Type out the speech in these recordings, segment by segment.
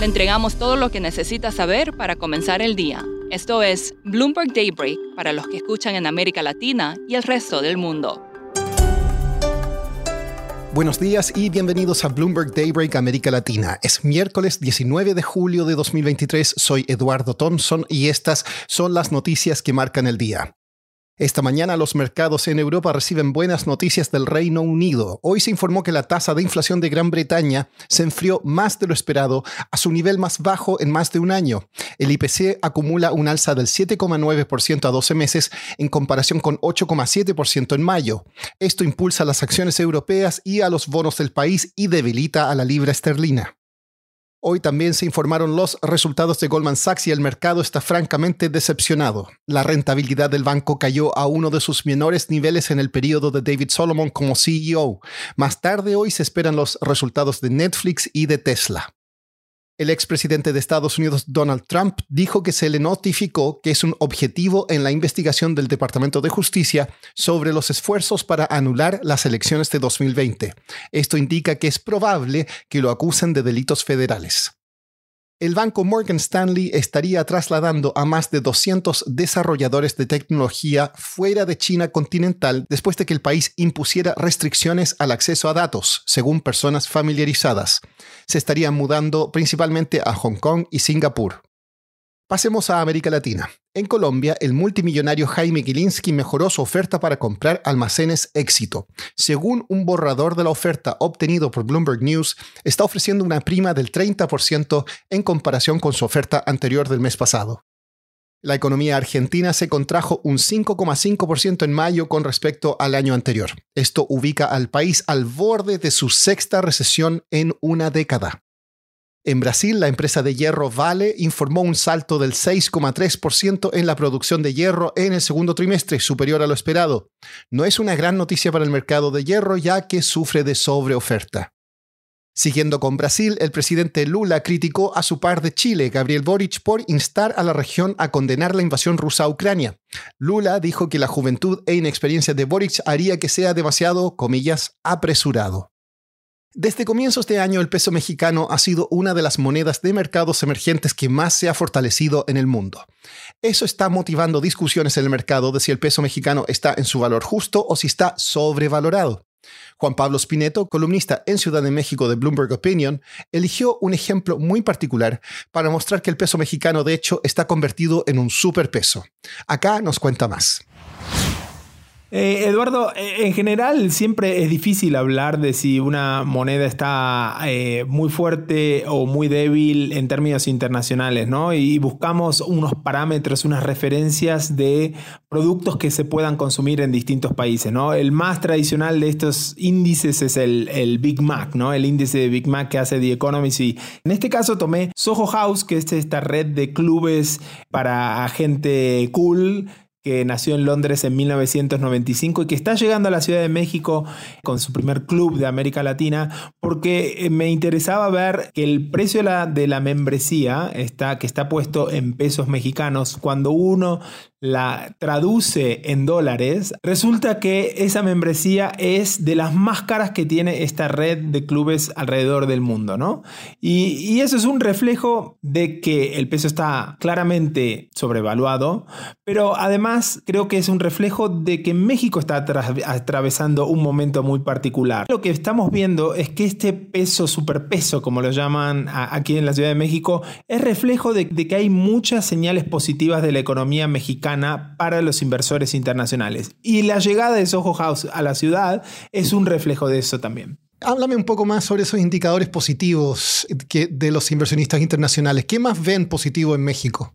Le entregamos todo lo que necesita saber para comenzar el día. Esto es Bloomberg Daybreak para los que escuchan en América Latina y el resto del mundo. Buenos días y bienvenidos a Bloomberg Daybreak América Latina. Es miércoles 19 de julio de 2023. Soy Eduardo Thompson y estas son las noticias que marcan el día. Esta mañana los mercados en Europa reciben buenas noticias del Reino Unido. Hoy se informó que la tasa de inflación de Gran Bretaña se enfrió más de lo esperado a su nivel más bajo en más de un año. El IPC acumula un alza del 7,9% a 12 meses en comparación con 8,7% en mayo. Esto impulsa las acciones europeas y a los bonos del país y debilita a la libra esterlina. Hoy también se informaron los resultados de Goldman Sachs y el mercado está francamente decepcionado. La rentabilidad del banco cayó a uno de sus menores niveles en el periodo de David Solomon como CEO. Más tarde hoy se esperan los resultados de Netflix y de Tesla. El expresidente de Estados Unidos, Donald Trump, dijo que se le notificó que es un objetivo en la investigación del Departamento de Justicia sobre los esfuerzos para anular las elecciones de 2020. Esto indica que es probable que lo acusen de delitos federales el banco Morgan Stanley estaría trasladando a más de 200 desarrolladores de tecnología fuera de China continental después de que el país impusiera restricciones al acceso a datos, según personas familiarizadas. Se estarían mudando principalmente a Hong Kong y Singapur. Pasemos a América Latina. En Colombia, el multimillonario Jaime Gilinski mejoró su oferta para comprar almacenes éxito. Según un borrador de la oferta obtenido por Bloomberg News, está ofreciendo una prima del 30% en comparación con su oferta anterior del mes pasado. La economía argentina se contrajo un 5,5% en mayo con respecto al año anterior. Esto ubica al país al borde de su sexta recesión en una década. En Brasil, la empresa de hierro Vale informó un salto del 6,3% en la producción de hierro en el segundo trimestre, superior a lo esperado. No es una gran noticia para el mercado de hierro ya que sufre de sobreoferta. Siguiendo con Brasil, el presidente Lula criticó a su par de Chile, Gabriel Boric, por instar a la región a condenar la invasión rusa a Ucrania. Lula dijo que la juventud e inexperiencia de Boric haría que sea demasiado, comillas, apresurado. Desde comienzos de año, el peso mexicano ha sido una de las monedas de mercados emergentes que más se ha fortalecido en el mundo. Eso está motivando discusiones en el mercado de si el peso mexicano está en su valor justo o si está sobrevalorado. Juan Pablo Spineto, columnista en Ciudad de México de Bloomberg Opinion, eligió un ejemplo muy particular para mostrar que el peso mexicano de hecho está convertido en un superpeso. Acá nos cuenta más. Eh, Eduardo, eh, en general siempre es difícil hablar de si una moneda está eh, muy fuerte o muy débil en términos internacionales, ¿no? Y buscamos unos parámetros, unas referencias de productos que se puedan consumir en distintos países, ¿no? El más tradicional de estos índices es el, el Big Mac, ¿no? El índice de Big Mac que hace The Economist y en este caso tomé Soho House, que es esta red de clubes para gente cool que nació en Londres en 1995 y que está llegando a la Ciudad de México con su primer club de América Latina, porque eh, me interesaba ver que el precio de la, de la membresía está, que está puesto en pesos mexicanos, cuando uno la traduce en dólares, resulta que esa membresía es de las más caras que tiene esta red de clubes alrededor del mundo, ¿no? Y, eso es un reflejo de que el peso está claramente sobrevaluado, pero además creo que es un reflejo de que México está atravesando un momento muy particular. Lo que estamos viendo es que este peso, superpeso, como lo llaman aquí en la Ciudad de México, es reflejo de que hay muchas señales positivas de la economía mexicana para los inversores internacionales. Y la llegada de Soho House a la ciudad es un reflejo de eso también. Háblame un poco más sobre esos indicadores positivos que, de los inversionistas internacionales. ¿Qué más ven positivo en México?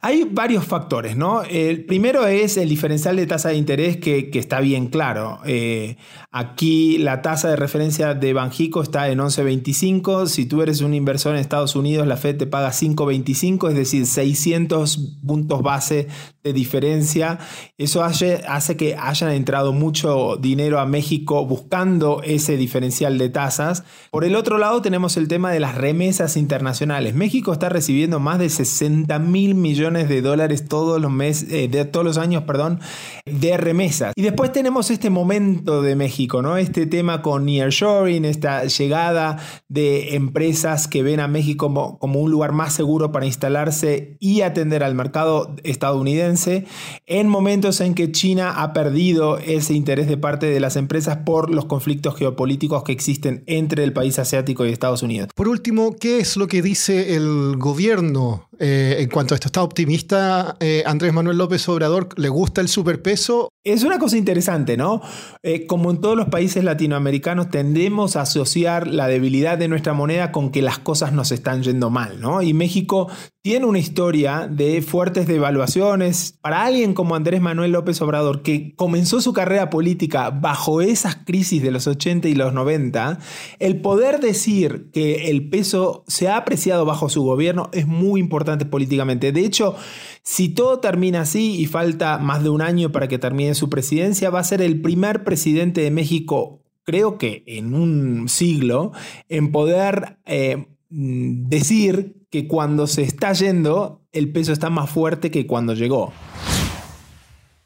Hay varios factores, ¿no? El primero es el diferencial de tasa de interés que, está bien claro. Eh, aquí la tasa de referencia de Banjico está en 11.25. Si tú eres un inversor en Estados Unidos, la Fed te paga 5.25, es decir, 600 puntos base de diferencia. Eso hace, hace que hayan entrado mucho dinero a México buscando ese diferencial de tasas. Por el otro lado, tenemos el tema de las remesas internacionales. México está recibiendo más de 60 mil millones de dólares todos los meses, eh, de todos los años, perdón, de remesas. Y después tenemos este momento de México, ¿no? Este tema con nearshoring, esta llegada de empresas que ven a México como, como un lugar más seguro para instalarse y atender al mercado estadounidense en momentos en que China ha perdido ese interés de parte de las empresas por los conflictos geopolíticos que existen entre el país asiático y Estados Unidos. Por último, ¿qué es lo que dice el gobierno eh, en cuanto a esto, ¿está optimista eh, Andrés Manuel López Obrador? ¿Le gusta el superpeso? Es una cosa interesante, ¿no? Eh, como en todos los países latinoamericanos, tendemos a asociar la debilidad de nuestra moneda con que las cosas nos están yendo mal, ¿no? Y México tiene una historia de fuertes devaluaciones. Para alguien como Andrés Manuel López Obrador, que comenzó su carrera política bajo esas crisis de los 80 y los 90, el poder decir que el peso se ha apreciado bajo su gobierno es muy importante políticamente. De hecho, si todo termina así y falta más de un año para que termine su presidencia, va a ser el primer presidente de México, creo que en un siglo, en poder eh, decir que cuando se está yendo, el peso está más fuerte que cuando llegó.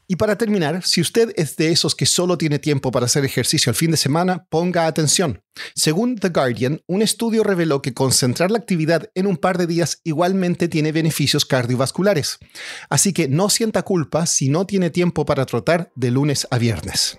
Y para terminar, si usted es de esos que solo tiene tiempo para hacer ejercicio el fin de semana, ponga atención. Según The Guardian, un estudio reveló que concentrar la actividad en un par de días igualmente tiene beneficios cardiovasculares. Así que no sienta culpa si no tiene tiempo para trotar de lunes a viernes.